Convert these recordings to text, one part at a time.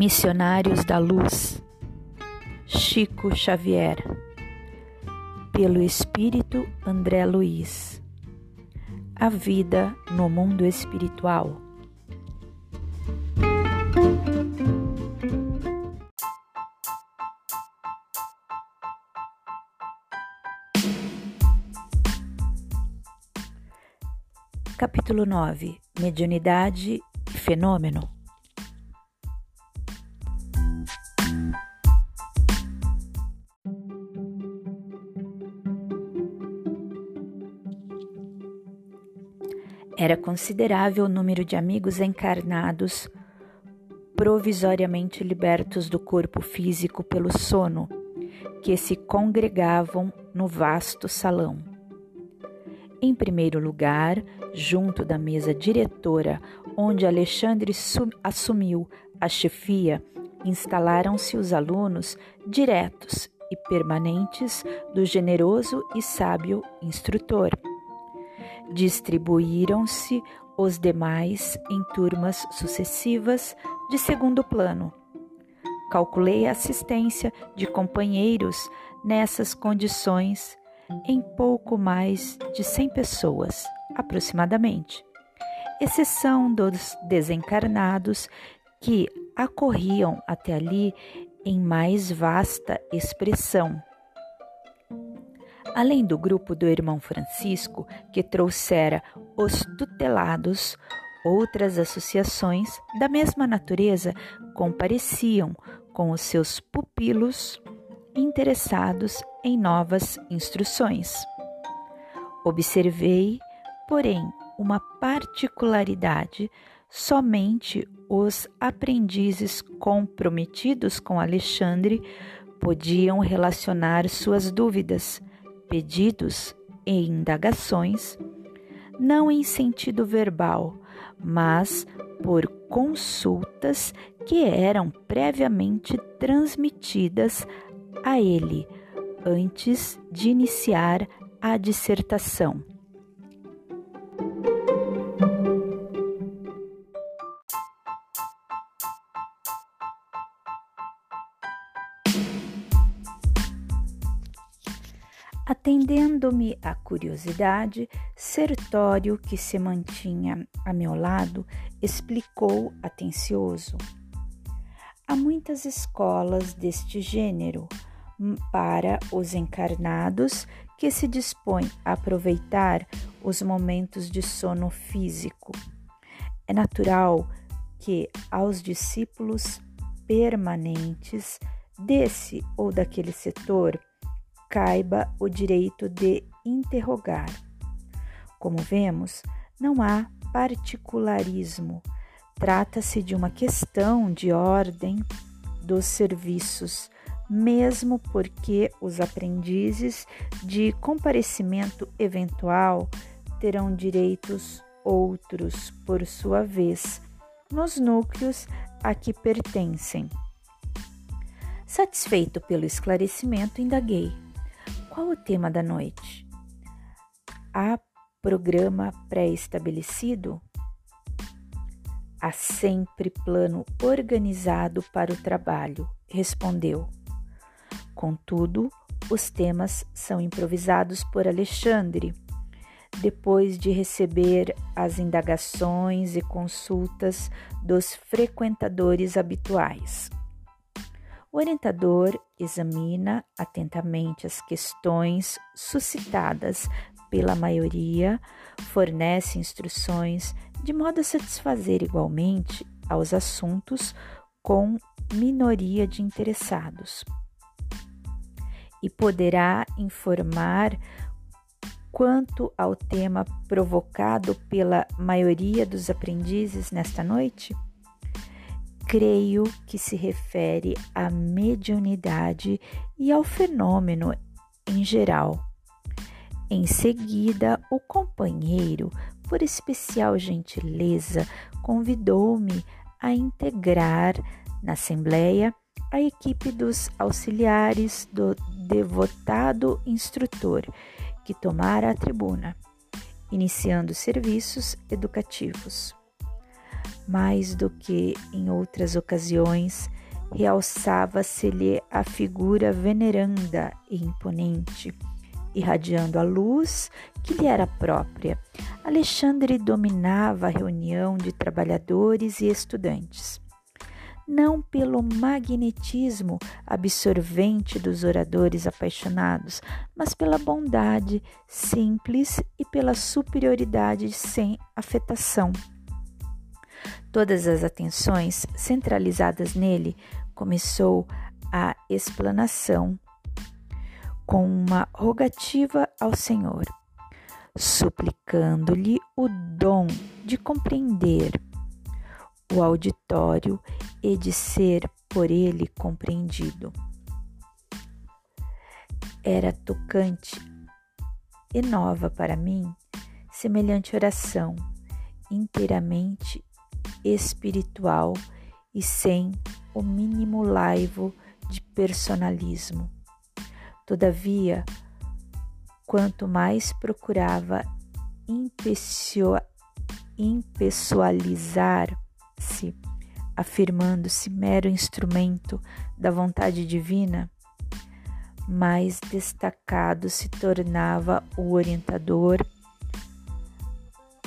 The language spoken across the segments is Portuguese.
Missionários da Luz, Chico Xavier, pelo Espírito André Luiz. A vida no mundo espiritual. Capítulo 9 Mediunidade Fenômeno Era considerável o número de amigos encarnados provisoriamente libertos do corpo físico pelo sono, que se congregavam no vasto salão. Em primeiro lugar, junto da mesa diretora, onde Alexandre assumiu a chefia, instalaram-se os alunos diretos e permanentes do generoso e sábio instrutor Distribuíram-se os demais em turmas sucessivas de segundo plano. Calculei a assistência de companheiros nessas condições em pouco mais de 100 pessoas, aproximadamente, exceção dos desencarnados que acorriam até ali em mais vasta expressão Além do grupo do irmão Francisco, que trouxera os tutelados, outras associações da mesma natureza compareciam com os seus pupilos interessados em novas instruções. Observei, porém, uma particularidade: somente os aprendizes comprometidos com Alexandre podiam relacionar suas dúvidas pedidos e indagações, não em sentido verbal, mas por consultas que eram previamente transmitidas a ele antes de iniciar a dissertação. Atendendo-me a curiosidade, Sertório, que se mantinha a meu lado, explicou atencioso. Há muitas escolas deste gênero para os encarnados que se dispõem a aproveitar os momentos de sono físico. É natural que aos discípulos permanentes desse ou daquele setor caiba o direito de interrogar. Como vemos, não há particularismo. Trata-se de uma questão de ordem dos serviços, mesmo porque os aprendizes de comparecimento eventual terão direitos outros, por sua vez, nos núcleos a que pertencem. Satisfeito pelo esclarecimento, indaguei. Qual o tema da noite? Há programa pré-estabelecido? Há sempre plano organizado para o trabalho, respondeu. Contudo, os temas são improvisados por Alexandre, depois de receber as indagações e consultas dos frequentadores habituais. O orientador examina atentamente as questões suscitadas pela maioria, fornece instruções de modo a satisfazer igualmente aos assuntos com minoria de interessados. E poderá informar quanto ao tema provocado pela maioria dos aprendizes nesta noite? Creio que se refere à mediunidade e ao fenômeno em geral. Em seguida, o companheiro, por especial gentileza, convidou-me a integrar na Assembleia a equipe dos auxiliares do devotado instrutor que tomara a tribuna, iniciando serviços educativos Mais do que em outras ocasiões, realçava-se-lhe a figura veneranda e imponente, irradiando a luz que lhe era própria. Alexandre dominava a reunião de trabalhadores e estudantes não pelo magnetismo absorvente dos oradores apaixonados, mas pela bondade simples e pela superioridade sem afetação. Todas as atenções centralizadas nele, começou a explanação com uma rogativa ao Senhor, suplicando-lhe o dom de compreender o auditório e de ser por ele compreendido. Era tocante e nova para mim semelhante oração, inteiramente espiritual e sem o mínimo laivo de personalismo. Todavia, quanto mais procurava impessoalizar se afirmando-se mero instrumento da vontade divina, mais destacado se tornava o orientador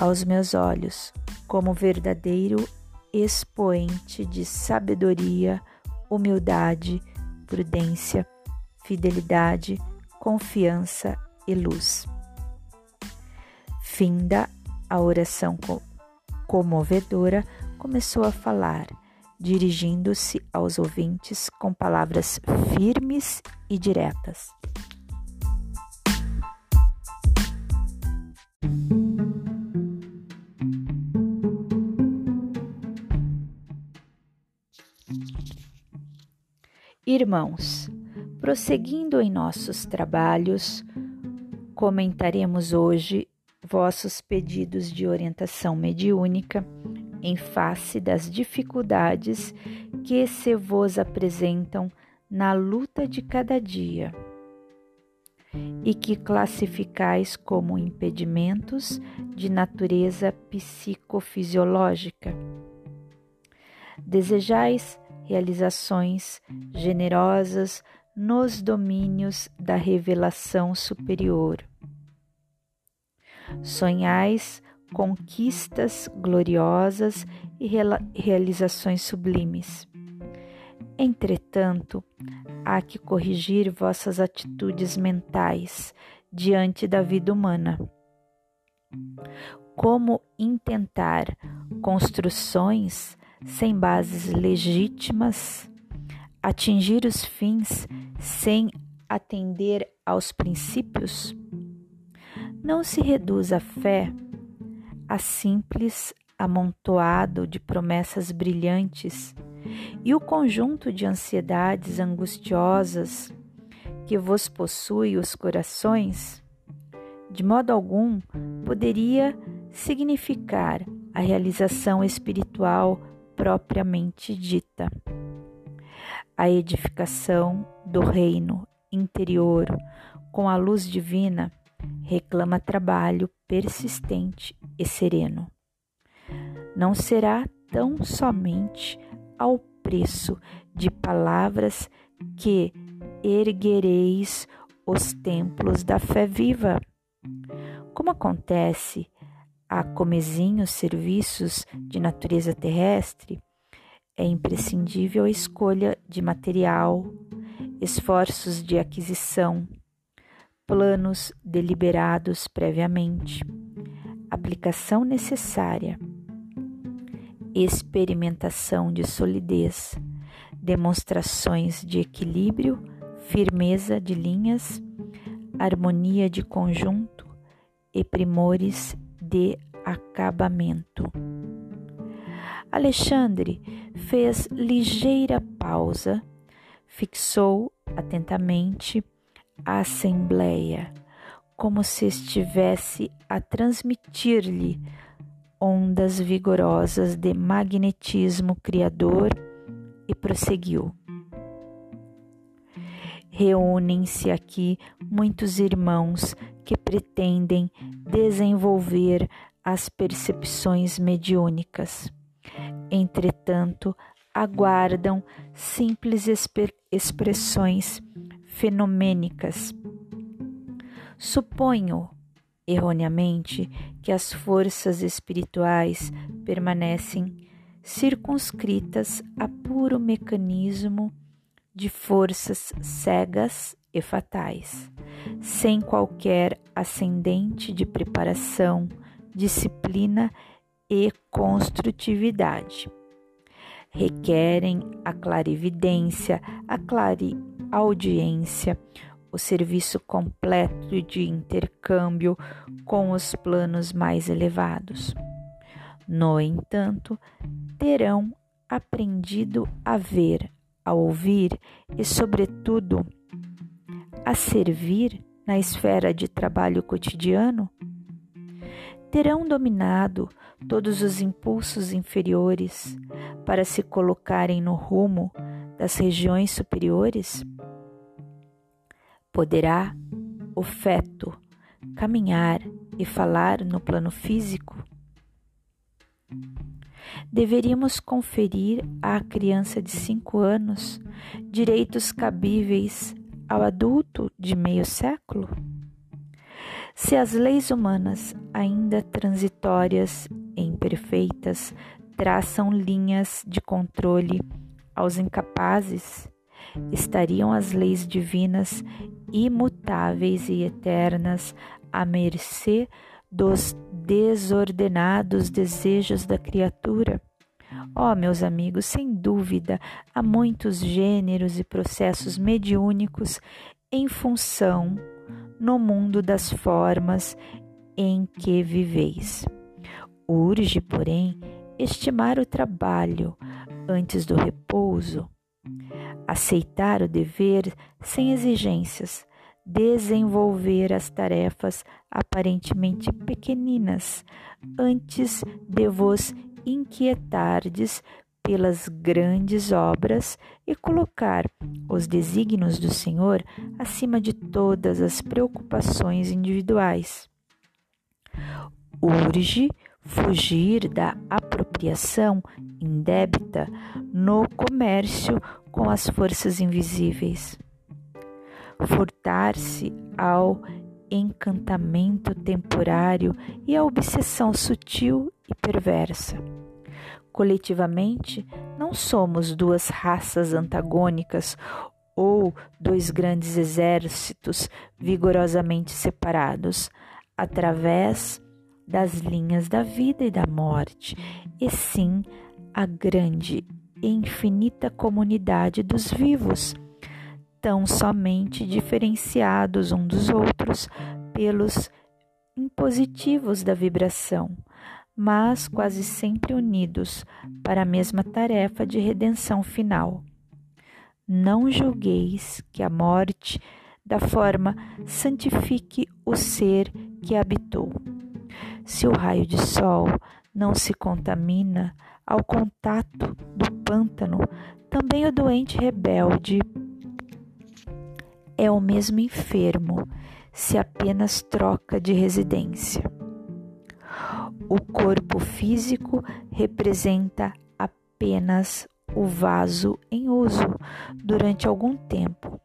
aos meus olhos, como verdadeiro expoente de sabedoria, humildade, prudência, fidelidade, confiança e luz. Finda a oração comovedora, começou a falar, dirigindo-se aos ouvintes com palavras firmes e diretas. Irmãos, prosseguindo em nossos trabalhos, comentaremos hoje vossos pedidos de orientação mediúnica em face das dificuldades que se vos apresentam na luta de cada dia e que classificais como impedimentos de natureza psicofisiológica. Desejais realizações generosas nos domínios da revelação superior. Sonhais conquistas gloriosas e realizações sublimes. Entretanto, há que corrigir vossas atitudes mentais diante da vida humana. Como intentar construções sem bases legítimas, atingir os fins sem atender aos princípios? Não se reduz a fé a simples amontoado de promessas brilhantes e o conjunto de ansiedades angustiosas que vos possui os corações, de modo algum poderia significar a realização espiritual propriamente dita. A edificação do reino interior com a luz divina reclama trabalho persistente e sereno. Não será tão somente ao preço de palavras que erguereis os templos da fé viva. Como acontece a comezinhos serviços de natureza terrestre, é imprescindível a escolha de material, esforços de aquisição, planos deliberados previamente, aplicação necessária, experimentação de solidez, demonstrações de equilíbrio, firmeza de linhas, harmonia de conjunto e primores de acabamento. Alexandre fez ligeira pausa, fixou atentamente a assembleia, como se estivesse a transmitir-lhe ondas vigorosas de magnetismo criador e prosseguiu. Reúnem-se aqui muitos irmãos que pretendem desenvolver as percepções mediúnicas. entretanto, aguardam simples expressões fenomênicas. Suponho, erroneamente, que as forças espirituais permanecem circunscritas a puro mecanismo de forças cegas e fatais, sem qualquer ascendente de preparação, disciplina e construtividade. Requerem a clarividência, a clareaudiência, o serviço completo de intercâmbio com os planos mais elevados. No entanto, terão aprendido a ver, a ouvir e, sobretudo, a servir na esfera de trabalho cotidiano? Terão dominado todos os impulsos inferiores para se colocarem no rumo das regiões superiores? Poderá o feto caminhar e falar no plano físico? Deveríamos conferir à criança de cinco anos direitos cabíveis ao adulto de meio século? Se as leis humanas, ainda transitórias e imperfeitas, traçam linhas de controle aos incapazes, estariam as leis divinas imutáveis e eternas à mercê dos desordenados desejos da criatura? Oh, meus amigos, sem dúvida, há muitos gêneros e processos mediúnicos em função no mundo das formas em que viveis. Urge, porém, estimar o trabalho antes do repouso, aceitar o dever sem exigências, desenvolver as tarefas aparentemente pequeninas antes de vos inquietardes pelas grandes obras e colocar os desígnios do Senhor acima de todas as preocupações individuais. Urge fugir da apropriação indébita no comércio com as forças invisíveis furtar-se ao encantamento temporário e à obsessão sutil e perversa. Coletivamente, não somos duas raças antagônicas ou dois grandes exércitos vigorosamente separados através das linhas da vida e da morte, e sim a grande e infinita comunidade dos vivos tão somente diferenciados um dos outros pelos impositivos da vibração, mas quase sempre unidos para a mesma tarefa de redenção final. Não julgueis que a morte da forma santifique o ser que habitou. Se o raio de sol não se contamina ao contato do pântano, também o doente rebelde é o mesmo enfermo se apenas troca de residência. O corpo físico representa apenas o vaso em uso durante algum tempo,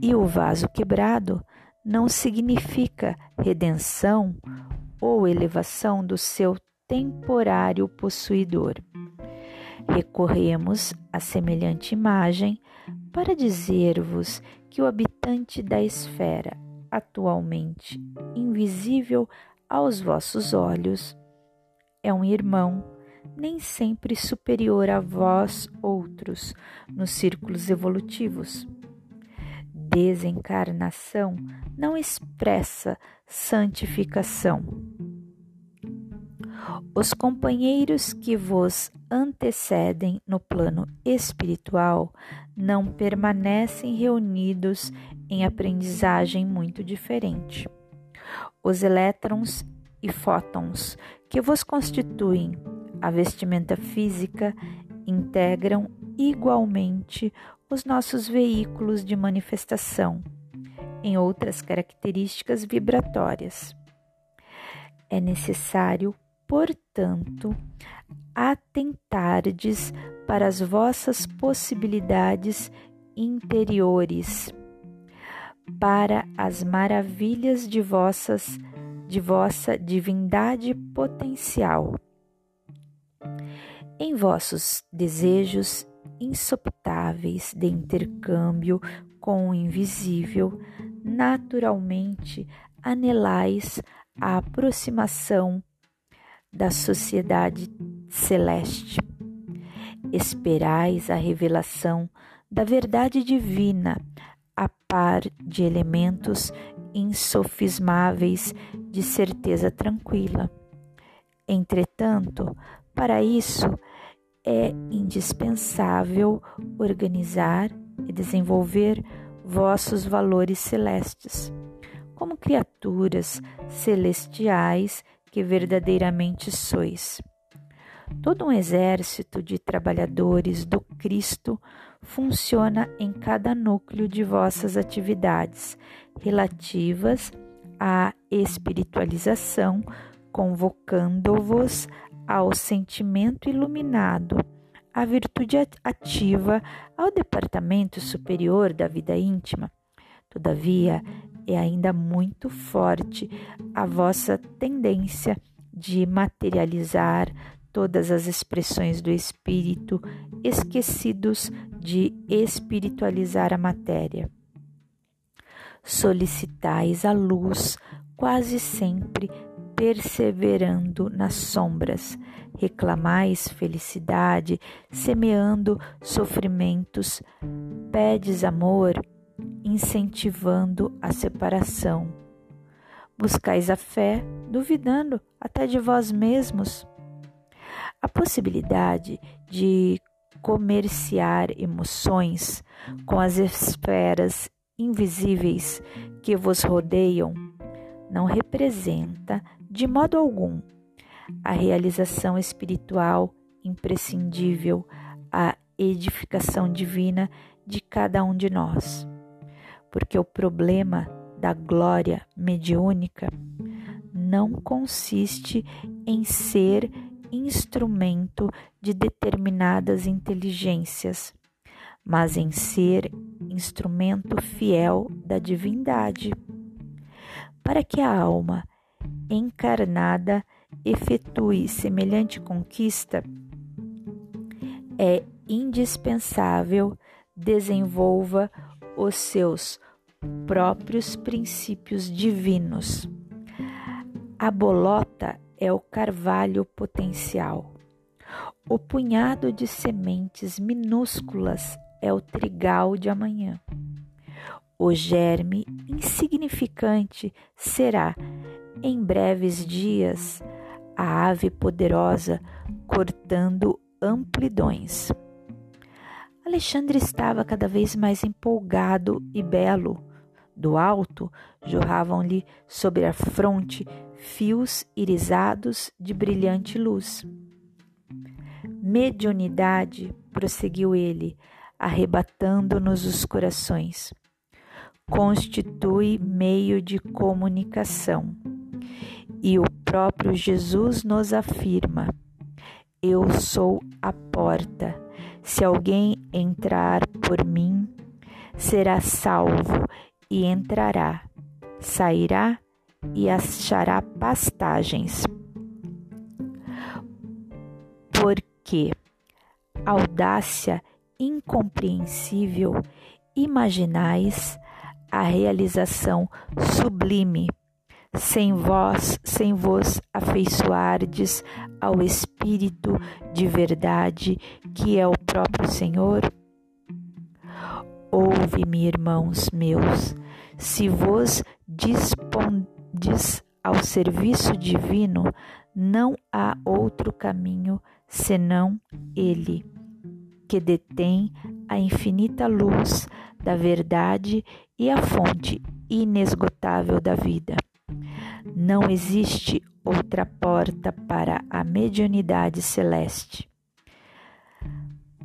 e o vaso quebrado não significa redenção ou elevação do seu temporário possuidor. Recorremos a semelhante imagem para dizer-vos que o habitante da esfera, atualmente invisível aos vossos olhos, é um irmão, nem sempre superior a vós outros nos círculos evolutivos. Desencarnação não expressa santificação. Os companheiros que vos antecedem no plano espiritual não permanecem reunidos em aprendizagem muito diferente. Os elétrons e fótons que vos constituem a vestimenta física integram igualmente os nossos veículos de manifestação em outras características vibratórias. É necessário portanto, atentardes para as vossas possibilidades interiores, para as maravilhas de vossas de vossa divindade potencial. Em vossos desejos insoptáveis de intercâmbio com o invisível, naturalmente anelais a aproximação da sociedade celeste. Esperais a revelação da verdade divina a par de elementos insofismáveis de certeza tranquila. Entretanto, para isso é indispensável organizar e desenvolver vossos valores celestes, como criaturas celestiais que verdadeiramente sois. Todo um exército de trabalhadores do Cristo funciona em cada núcleo de vossas atividades relativas à espiritualização, convocando-vos ao sentimento iluminado, à virtude ativa, ao departamento superior da vida íntima. Todavia, é ainda muito forte a vossa tendência de materializar todas as expressões do espírito, esquecidos de espiritualizar a matéria. Solicitais a luz quase sempre perseverando nas sombras, reclamais felicidade, semeando sofrimentos, pedes amor, incentivando a separação. Buscais a fé, duvidando até de vós mesmos. A possibilidade de comerciar emoções com as esferas invisíveis que vos rodeiam não representa de modo algum a realização espiritual imprescindível, a edificação divina de cada um de nós. Porque o problema da glória mediúnica não consiste em ser instrumento de determinadas inteligências, mas em ser instrumento fiel da divindade. Para que a alma encarnada efetue semelhante conquista, é indispensável desenvolva os seus próprios princípios divinos. A bolota é o carvalho potencial. O punhado de sementes minúsculas é o trigal de amanhã. O germe insignificante será em breves dias, a ave poderosa cortando amplidões. Alexandre estava cada vez mais empolgado e belo. Do alto jorravam-lhe sobre a fronte fios irisados de brilhante luz. Mediunidade, prosseguiu ele, arrebatando-nos os corações, constitui meio de comunicação e o próprio Jesus nos afirma: Eu sou a porta. Se alguém entrar por mim, será salvo e entrará, sairá e achará pastagens. Porque audácia incompreensível, imaginais a realização sublime sem vós, sem vos afeiçoardes ao Espírito de verdade, que é o próprio Senhor? Ouve-me, irmãos meus, se vos dispondes ao serviço divino, não há outro caminho senão ele, que detém a infinita luz da verdade e a fonte inesgotável da vida. Não existe outra porta para a mediunidade celeste.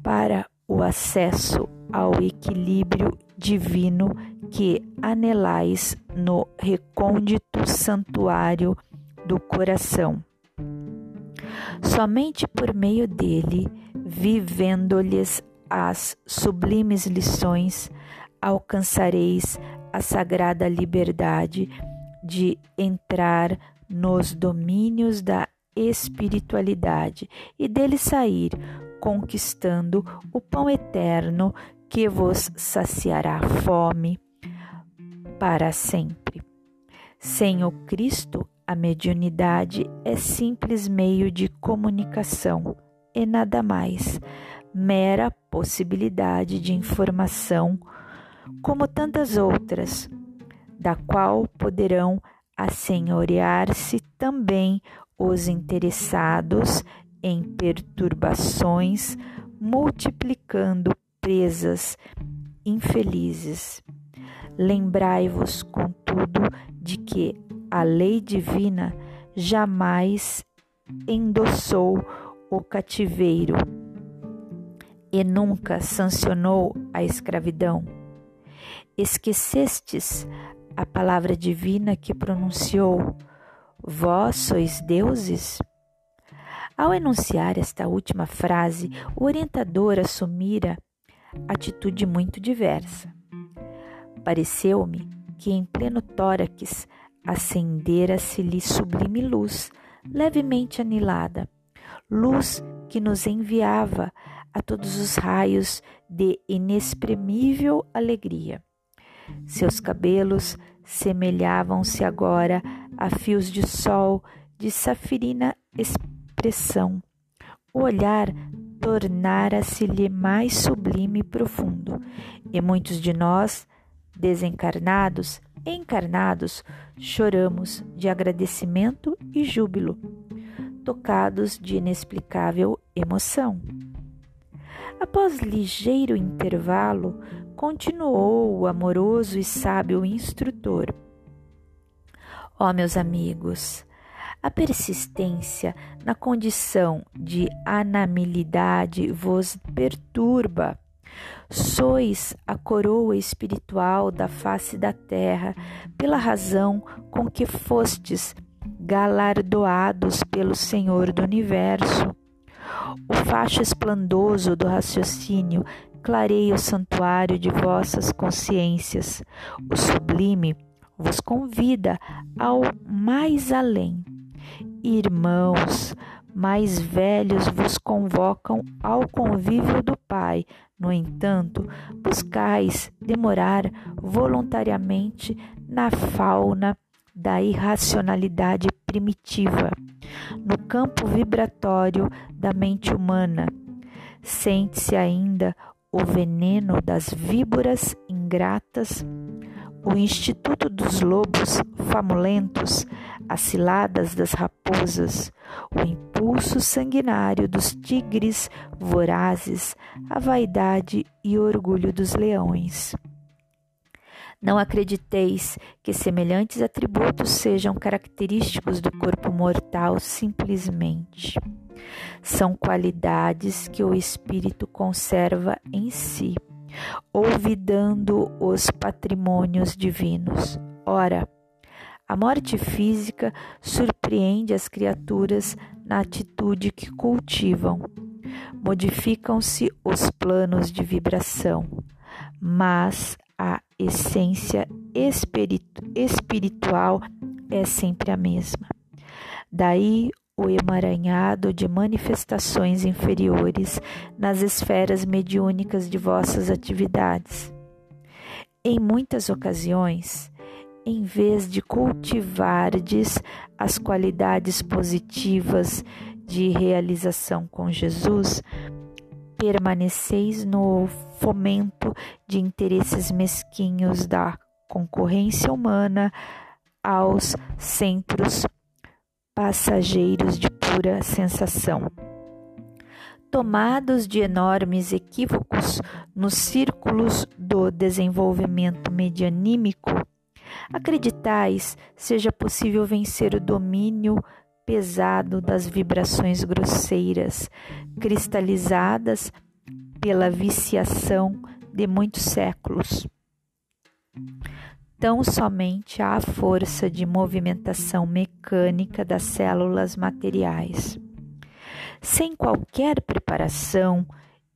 Para o acesso ao equilíbrio divino que anelais no recôndito santuário do coração. Somente por meio dele, vivendo-lhes as sublimes lições, alcançareis a sagrada liberdade de entrar nos domínios da espiritualidade e dele sair, conquistando o pão eterno que vos saciará a fome para sempre. Sem o Cristo, a mediunidade é simples meio de comunicação e nada mais, mera possibilidade de informação, como tantas outras, da qual poderão assenhorear-se também os interessados em perturbações, multiplicando presas infelizes. Lembrai-vos, contudo, de que a lei divina jamais endossou o cativeiro e nunca sancionou a escravidão. Esquecestes a palavra divina que pronunciou: Vós sois deuses? Ao enunciar esta última frase, o orientador assumira atitude muito diversa. Pareceu-me que em pleno tórax acendera-se-lhe sublime luz, levemente anilada, luz que nos enviava a todos os raios de inexprimível alegria. Seus cabelos semelhavam-se agora a fios de sol de safirina expressão. O olhar tornara-se-lhe mais sublime e profundo, e muitos de nós, desencarnados, encarnados, choramos de agradecimento e júbilo, tocados de inexplicável emoção. Após ligeiro intervalo, continuou o amoroso e sábio instrutor. Ó oh, meus amigos, a persistência na condição de anamilidade vos perturba. Sois a coroa espiritual da face da terra, pela razão com que fostes galardoados pelo Senhor do universo. O facho esplendoso do raciocínio clareia o santuário de vossas consciências. O sublime vos convida ao mais além. Irmãos, mais velhos vos convocam ao convívio do Pai. No entanto, buscais demorar voluntariamente na fauna da irracionalidade primitiva, no campo vibratório da mente humana. Sente-se ainda o veneno das víboras ingratas, o instituto dos lobos famulentos, as ciladas das raposas, o impulso sanguinário dos tigres vorazes, a vaidade e orgulho dos leões. Não acrediteis que semelhantes atributos sejam característicos do corpo mortal simplesmente. São qualidades que o espírito conserva em si, olvidando os patrimônios divinos. Ora, a morte física surpreende as criaturas na atitude que cultivam. Modificam-se os planos de vibração, mas a essência espiritual é sempre a mesma. Daí o emaranhado de manifestações inferiores nas esferas mediúnicas de vossas atividades. Em muitas ocasiões, em vez de cultivardes as qualidades positivas de realização com Jesus, permaneceis no fomento de interesses mesquinhos da concorrência humana aos centros passageiros de pura sensação. Tomados de enormes equívocos nos círculos do desenvolvimento medianímico, acreditais seja possível vencer o domínio pesado das vibrações grosseiras, cristalizadas pela viciação de muitos séculos. Tão somente à força de movimentação mecânica das células materiais. Sem qualquer preparação,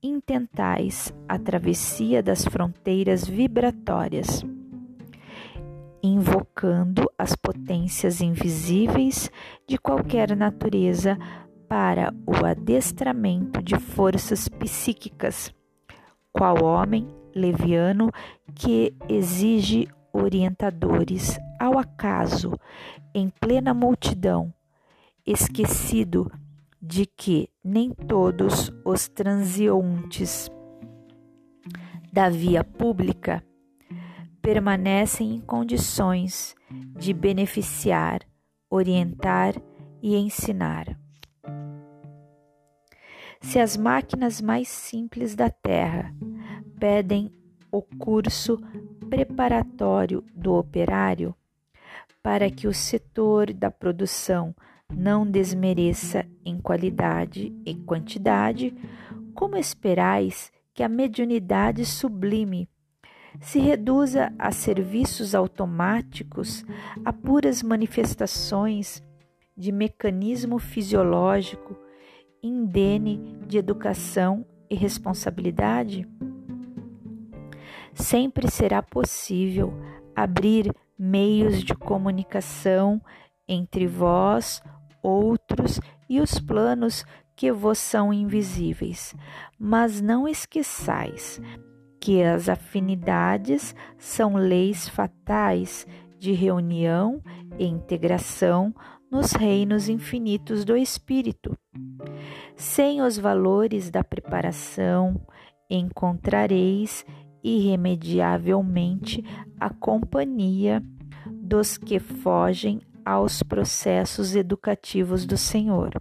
intentais a travessia das fronteiras vibratórias, invocando as potências invisíveis de qualquer natureza para o adestramento de forças psíquicas, qual homem leviano que exige orientadores ao acaso em plena multidão, esquecido de que nem todos os transeuntes da via pública permanecem em condições de beneficiar, orientar e ensinar. Se as máquinas mais simples da Terra pedem o curso preparatório do operário para que o setor da produção não desmereça em qualidade e quantidade, como esperais que a mediunidade sublime se reduza a serviços automáticos, a puras manifestações de mecanismo fisiológico indene de educação e responsabilidade? Sempre será possível abrir meios de comunicação entre vós, outros e os planos que vos são invisíveis. Mas não esqueçais que as afinidades são leis fatais de reunião e integração nos reinos infinitos do Espírito. Sem os valores da preparação, encontrareis irremediavelmente a companhia dos que fogem aos processos educativos do Senhor.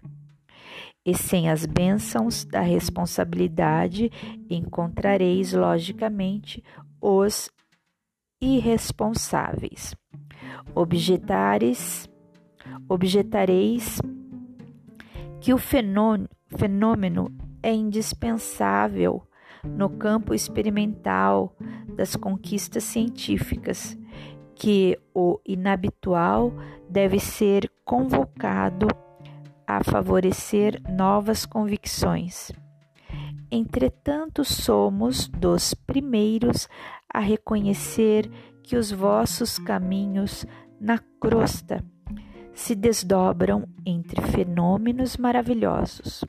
E sem as bênçãos da responsabilidade, encontrareis, logicamente, os irresponsáveis. Objetares, objetareis que o fenômeno é indispensável no campo experimental das conquistas científicas, que o inabitual deve ser convocado a favorecer novas convicções. Entretanto, somos dos primeiros a reconhecer que os vossos caminhos na crosta se desdobram entre fenômenos maravilhosos.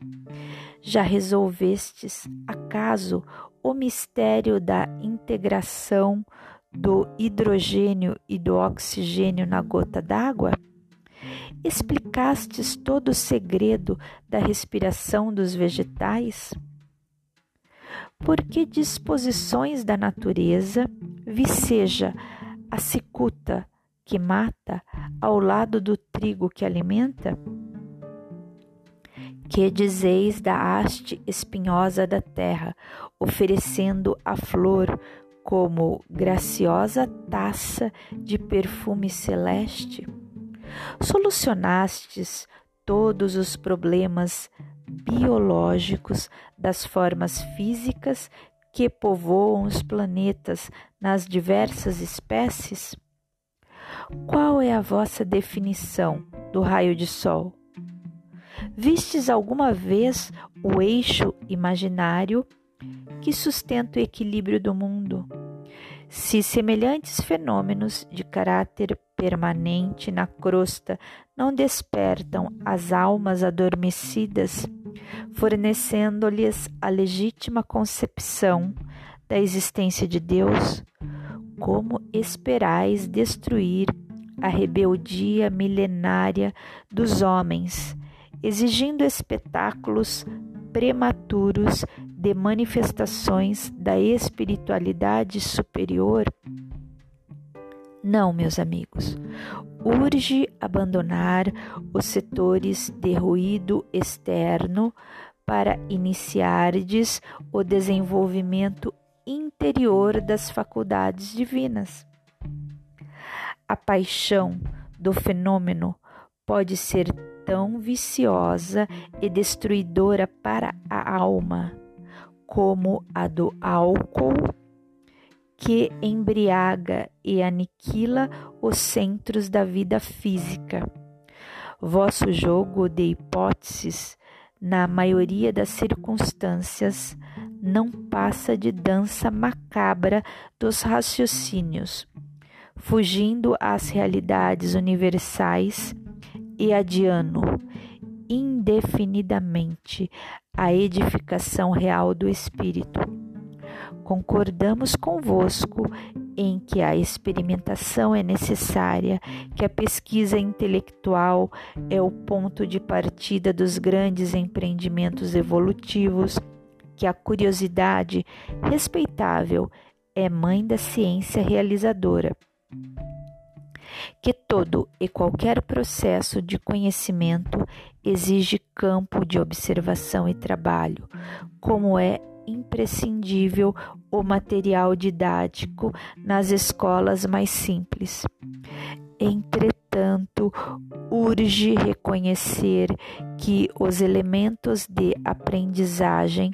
Já resolvestes, acaso, o mistério da integração do hidrogênio e do oxigênio na gota d'água? Explicastes todo o segredo da respiração dos vegetais? Por que disposições da natureza viceja a cicuta que mata ao lado do trigo que alimenta? Que dizeis da haste espinhosa da terra, oferecendo a flor como graciosa taça de perfume celeste? Solucionastes todos os problemas biológicos das formas físicas que povoam os planetas nas diversas espécies? Qual é a vossa definição do raio de sol? Vistes alguma vez o eixo imaginário que sustenta o equilíbrio do mundo? Se semelhantes fenômenos de caráter permanente na crosta não despertam as almas adormecidas, fornecendo-lhes a legítima concepção da existência de Deus, como esperais destruir a rebeldia milenária dos homens? exigindo espetáculos prematuros de manifestações da espiritualidade superior? Não, meus amigos. Urge abandonar os setores de ruído externo para iniciardes o desenvolvimento interior das faculdades divinas. A paixão do fenômeno pode ser tão viciosa e destruidora para a alma como a do álcool, que embriaga e aniquila os centros da vida física. Vosso jogo de hipóteses na maioria das circunstâncias, não passa de dança macabra dos raciocínios, fugindo às realidades universais e adiando indefinidamente a edificação real do espírito. Concordamos convosco em que a experimentação é necessária, que a pesquisa intelectual é o ponto de partida dos grandes empreendimentos evolutivos, que a curiosidade respeitável é mãe da ciência realizadora que todo e qualquer processo de conhecimento exige campo de observação e trabalho, como é imprescindível o material didático nas escolas mais simples. Entretanto, urge reconhecer que os elementos de aprendizagem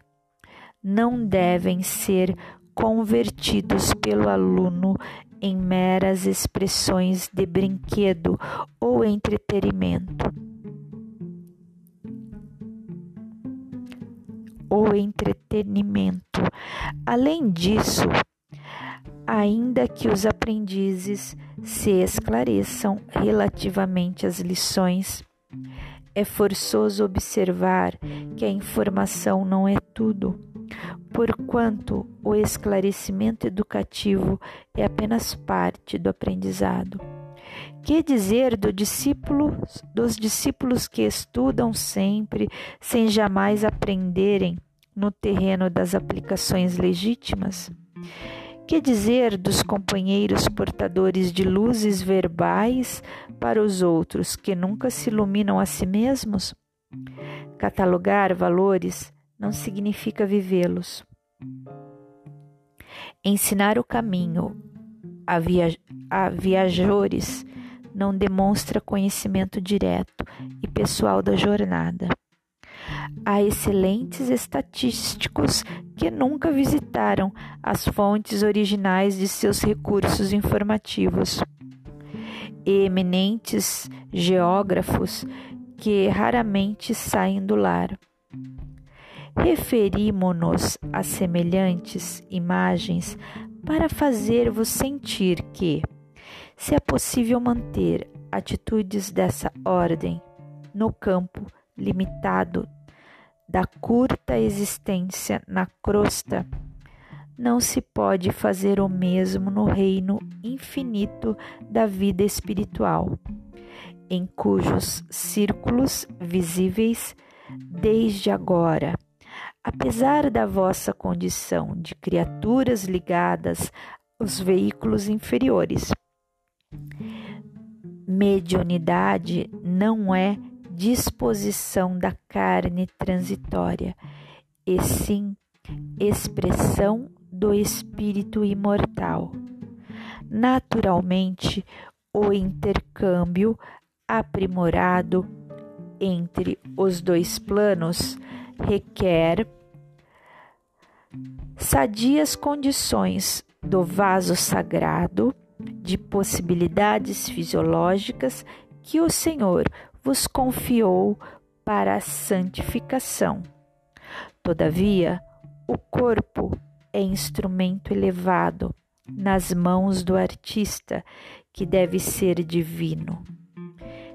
não devem ser convertidos pelo aluno em meras expressões de brinquedo ou entretenimento. Ou entretenimento. Além disso, ainda que os aprendizes se esclareçam relativamente às lições, é forçoso observar que a informação não é tudo porquanto o esclarecimento educativo é apenas parte do aprendizado. Que dizer do discípulo, dos discípulos que estudam sempre, sem jamais aprenderem no terreno das aplicações legítimas? Que dizer dos companheiros portadores de luzes verbais para os outros que nunca se iluminam a si mesmos? Catalogar valores não significa vivê-los. Ensinar o caminho a, via a viajores não demonstra conhecimento direto e pessoal da jornada. Há excelentes estatísticos que nunca visitaram as fontes originais de seus recursos informativos. E eminentes geógrafos que raramente saem do lar. Referimo-nos a semelhantes imagens para fazer-vos sentir que, se é possível manter atitudes dessa ordem no campo limitado da curta existência na crosta, não se pode fazer o mesmo no reino infinito da vida espiritual, em cujos círculos visíveis desde agora Apesar da vossa condição de criaturas ligadas aos veículos inferiores, mediunidade não é disposição da carne transitória, e sim expressão do espírito imortal. Naturalmente, o intercâmbio aprimorado entre os dois planos requer sadias condições do vaso sagrado, de possibilidades fisiológicas que o Senhor vos confiou para a santificação. Todavia, o corpo é instrumento elevado nas mãos do artista, que deve ser divino.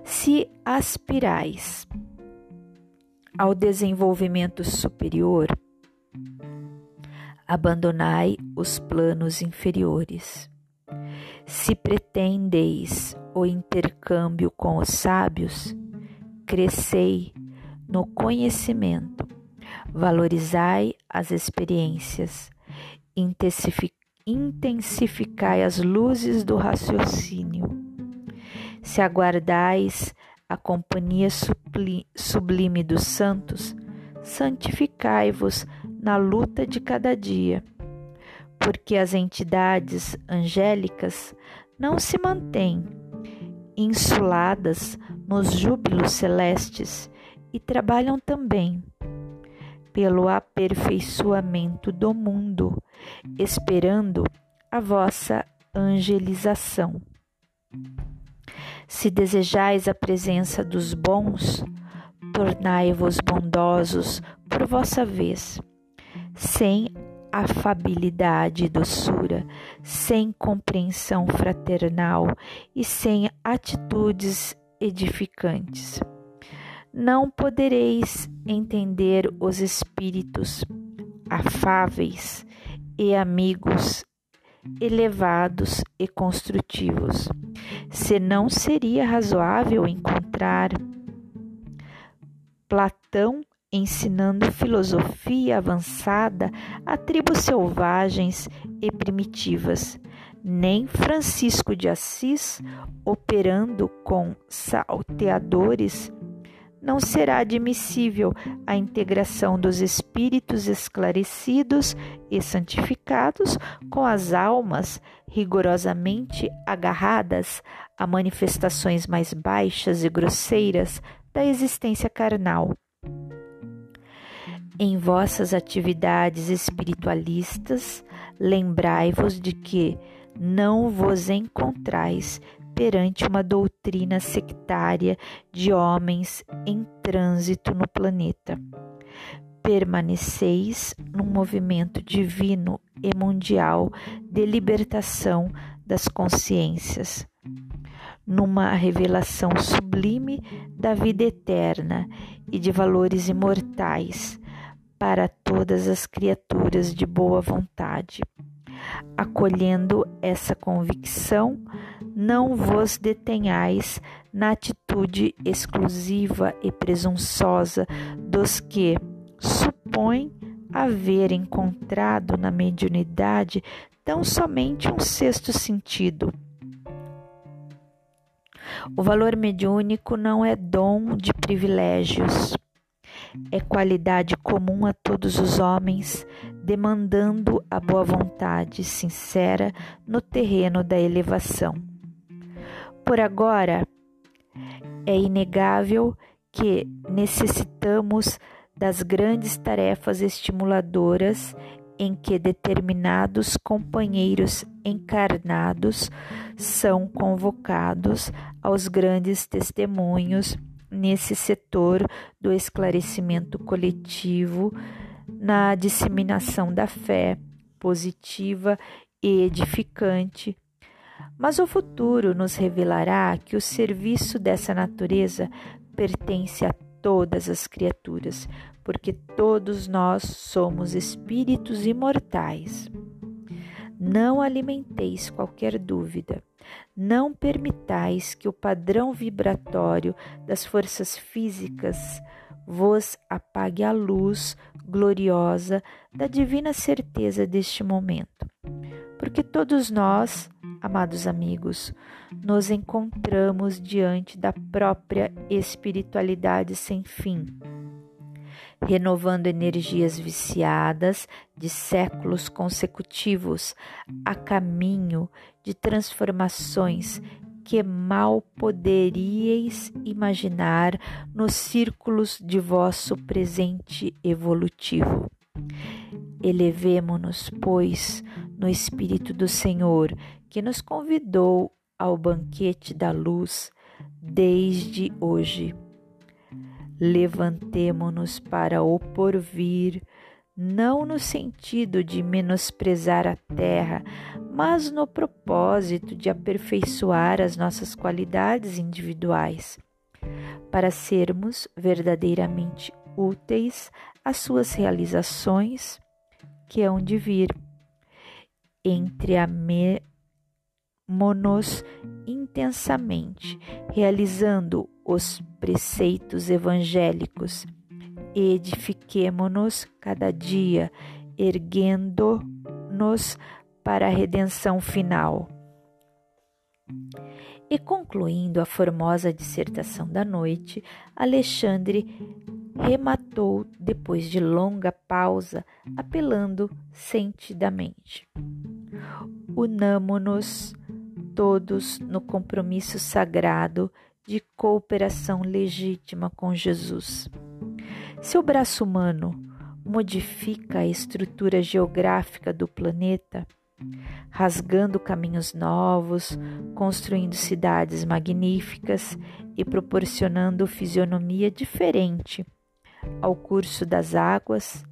Se aspirais ao desenvolvimento superior, abandonai os planos inferiores. Se pretendeis o intercâmbio com os sábios, crescei no conhecimento, valorizai as experiências, intensificai as luzes do raciocínio. Se aguardais a companhia sublime dos santos, santificai-vos na luta de cada dia, porque as entidades angélicas não se mantêm insuladas nos júbilos celestes e trabalham também pelo aperfeiçoamento do mundo, esperando a vossa angelização. Se desejais a presença dos bons, tornai-vos bondosos por vossa vez, sem afabilidade e doçura, sem compreensão fraternal e sem atitudes edificantes. Não podereis entender os espíritos afáveis e amigos elevados e construtivos. Se não seria razoável encontrar Platão ensinando filosofia avançada a tribos selvagens e primitivas, nem Francisco de Assis operando com salteadores não será admissível a integração dos espíritos esclarecidos e santificados com as almas rigorosamente agarradas a manifestações mais baixas e grosseiras da existência carnal. Em vossas atividades espiritualistas, lembrai-vos de que não vos encontrais perante uma doutrina sectária de homens em trânsito no planeta. Permaneceis num movimento divino e mundial de libertação das consciências, numa revelação sublime da vida eterna e de valores imortais para todas as criaturas de boa vontade. Acolhendo essa convicção, não vos detenhais na atitude exclusiva e presunçosa dos que supõem haver encontrado na mediunidade tão somente um sexto sentido. O valor mediúnico não é dom de privilégios, é qualidade comum a todos os homens, demandando a boa vontade sincera no terreno da elevação. Por agora, é inegável que necessitamos das grandes tarefas estimuladoras em que determinados companheiros encarnados são convocados aos grandes testemunhos nesse setor do esclarecimento coletivo, na disseminação da fé positiva e edificante. Mas o futuro nos revelará que o serviço dessa natureza pertence a todas as criaturas, porque todos nós somos espíritos imortais. Não alimenteis qualquer dúvida. Não permitais que o padrão vibratório das forças físicas vos apague a luz gloriosa da divina certeza deste momento. Porque todos nós, amados amigos, nos encontramos diante da própria espiritualidade sem fim renovando energias viciadas de séculos consecutivos a caminho de transformações que mal poderíeis imaginar nos círculos de vosso presente evolutivo. Elevemo-nos, pois, no Espírito do Senhor, que nos convidou ao banquete da luz desde hoje. Levantemo-nos para o porvir, não no sentido de menosprezar a terra, mas no propósito de aperfeiçoar as nossas qualidades individuais, para sermos verdadeiramente úteis às suas realizações que hão de vir. Entre a nos intensamente, realizando os preceitos evangélicos. Edifiquemo-nos cada dia, erguendo-nos para a redenção final. E concluindo a formosa dissertação da noite, Alexandre rematou depois de longa pausa, apelando sentidamente: Unamo-nos todos no compromisso sagrado de cooperação legítima com Jesus. Se o braço humano modifica a estrutura geográfica do planeta, rasgando caminhos novos, construindo cidades magníficas e proporcionando fisionomia diferente ao curso das águas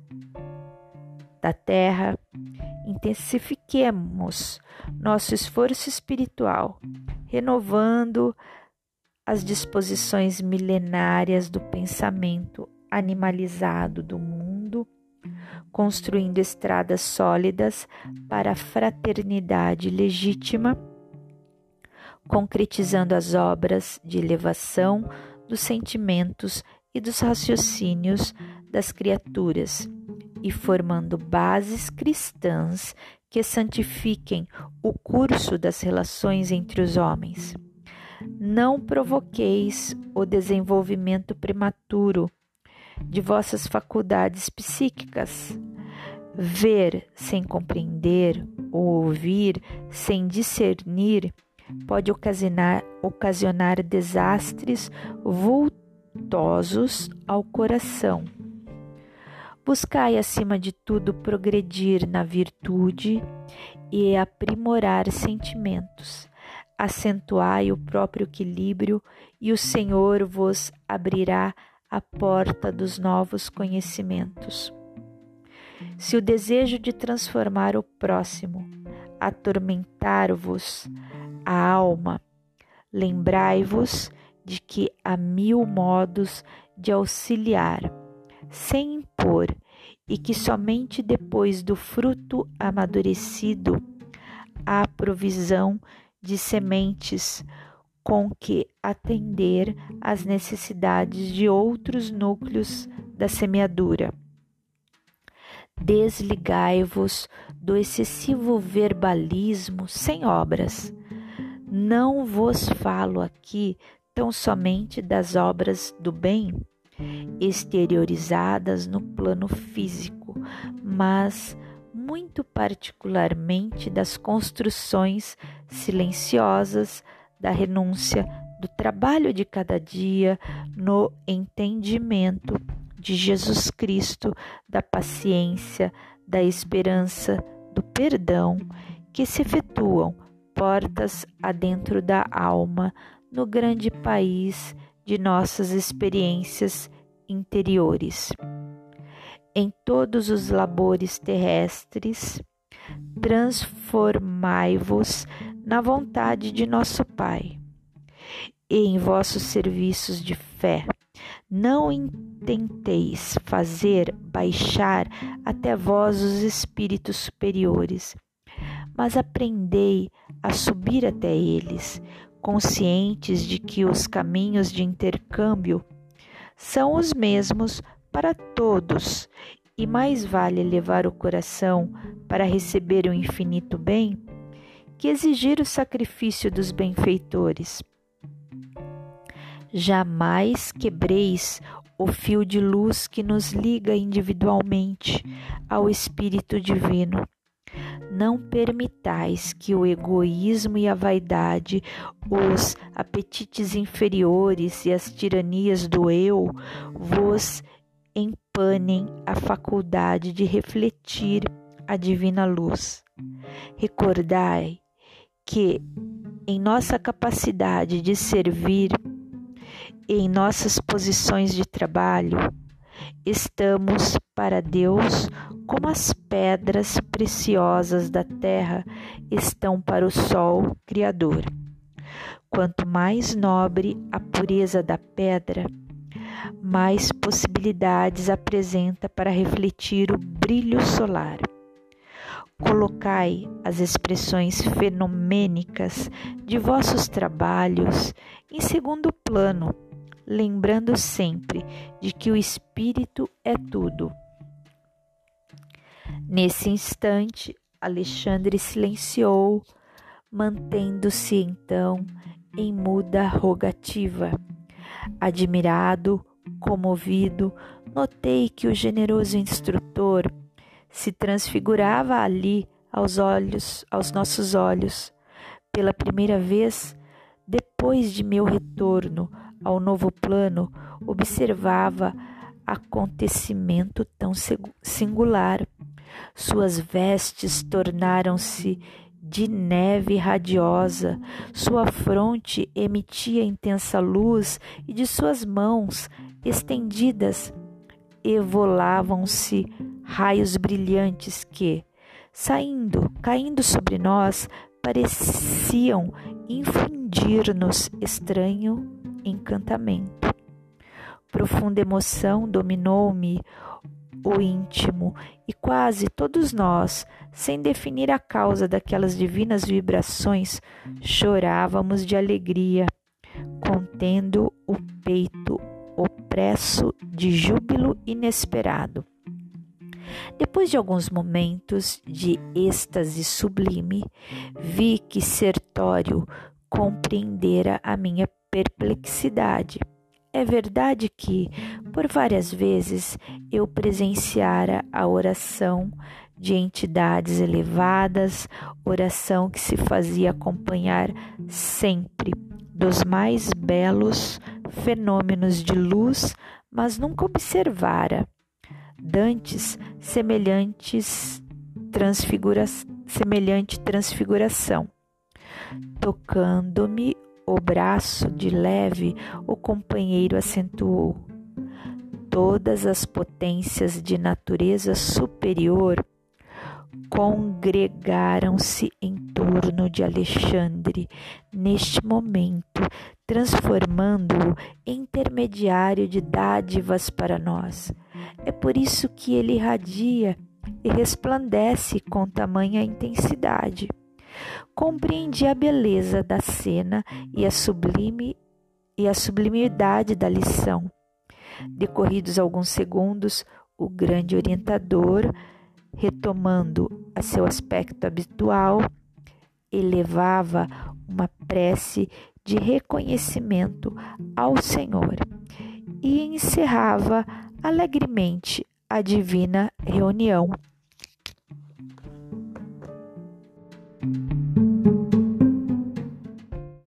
da terra, intensifiquemos nosso esforço espiritual, renovando as disposições milenárias do pensamento animalizado do mundo, construindo estradas sólidas para a fraternidade legítima, concretizando as obras de elevação dos sentimentos e dos raciocínios das criaturas e formando bases cristãs que santifiquem o curso das relações entre os homens. Não provoqueis o desenvolvimento prematuro de vossas faculdades psíquicas. Ver sem compreender ou ouvir sem discernir pode ocasionar, ocasionar desastres vultosos ao coração. Buscai, acima de tudo, progredir na virtude e aprimorar sentimentos. Acentuai o próprio equilíbrio e o Senhor vos abrirá a porta dos novos conhecimentos. Se o desejo de transformar o próximo atormentar-vos a alma, lembrai-vos de que há mil modos de auxiliar, sem impor, e que somente depois do fruto amadurecido há provisão de sementes com que atender às necessidades de outros núcleos da semeadura. Desligai-vos do excessivo verbalismo sem obras. Não vos falo aqui tão somente das obras do bem, exteriorizadas no plano físico, mas muito particularmente das construções silenciosas da renúncia, do trabalho de cada dia no entendimento de Jesus Cristo, da paciência, da esperança, do perdão, que se efetuam portas adentro da alma no grande país de nossas experiências interiores. Em todos os labores terrestres, transformai-vos na vontade de nosso Pai. E em vossos serviços de fé, não intenteis fazer baixar até vós os espíritos superiores, mas aprendei a subir até eles, conscientes de que os caminhos de intercâmbio são os mesmos para todos e mais vale levar o coração para receber o infinito bem que exigir o sacrifício dos benfeitores. Jamais quebreis o fio de luz que nos liga individualmente ao Espírito Divino. Não permitais que o egoísmo e a vaidade, os apetites inferiores e as tiranias do eu vos empanem a faculdade de refletir a divina luz. Recordai que em nossa capacidade de servir, em nossas posições de trabalho, estamos para Deus como as pedras preciosas da terra estão para o sol criador. Quanto mais nobre a pureza da pedra, mais possibilidades apresenta para refletir o brilho solar. Colocai as expressões fenomênicas de vossos trabalhos em segundo plano, lembrando sempre de que o espírito é tudo. Nesse instante, Alexandre silenciou, mantendo-se então em muda rogativa. Admirado, comovido, notei que o generoso instrutor se transfigurava ali aos olhos, aos nossos olhos. Pela primeira vez, depois de meu retorno ao novo plano, observava acontecimento tão singular. Suas vestes tornaram-se de neve radiosa, sua fronte emitia intensa luz e de suas mãos estendidas evolavam-se raios brilhantes que, saindo, caindo sobre nós, pareciam infundir-nos estranho encantamento. Profunda emoção dominou-me o íntimo e quase todos nós, sem definir a causa daquelas divinas vibrações, chorávamos de alegria, contendo o peito opresso de júbilo inesperado. Depois de alguns momentos de êxtase sublime, vi que Sertório compreendera a minha perplexidade. É verdade que, por várias vezes, eu presenciara a oração de entidades elevadas, oração que se fazia acompanhar sempre dos mais belos fenômenos de luz, mas nunca observara dantes semelhantes transfigura semelhante transfiguração. Tocando-me o braço de leve, o companheiro acentuou: Todas as potências de natureza superior congregaram-se em torno de Alexandre neste momento, transformando-o em intermediário de dádivas para nós. É por isso que ele irradia e resplandece com tamanha intensidade. Compreendi a beleza da cena e a sublime e a sublimidade da lição. Decorridos alguns segundos, o grande orientador, retomando a seu aspecto habitual, elevava uma prece de reconhecimento ao Senhor e encerrava alegremente a divina reunião.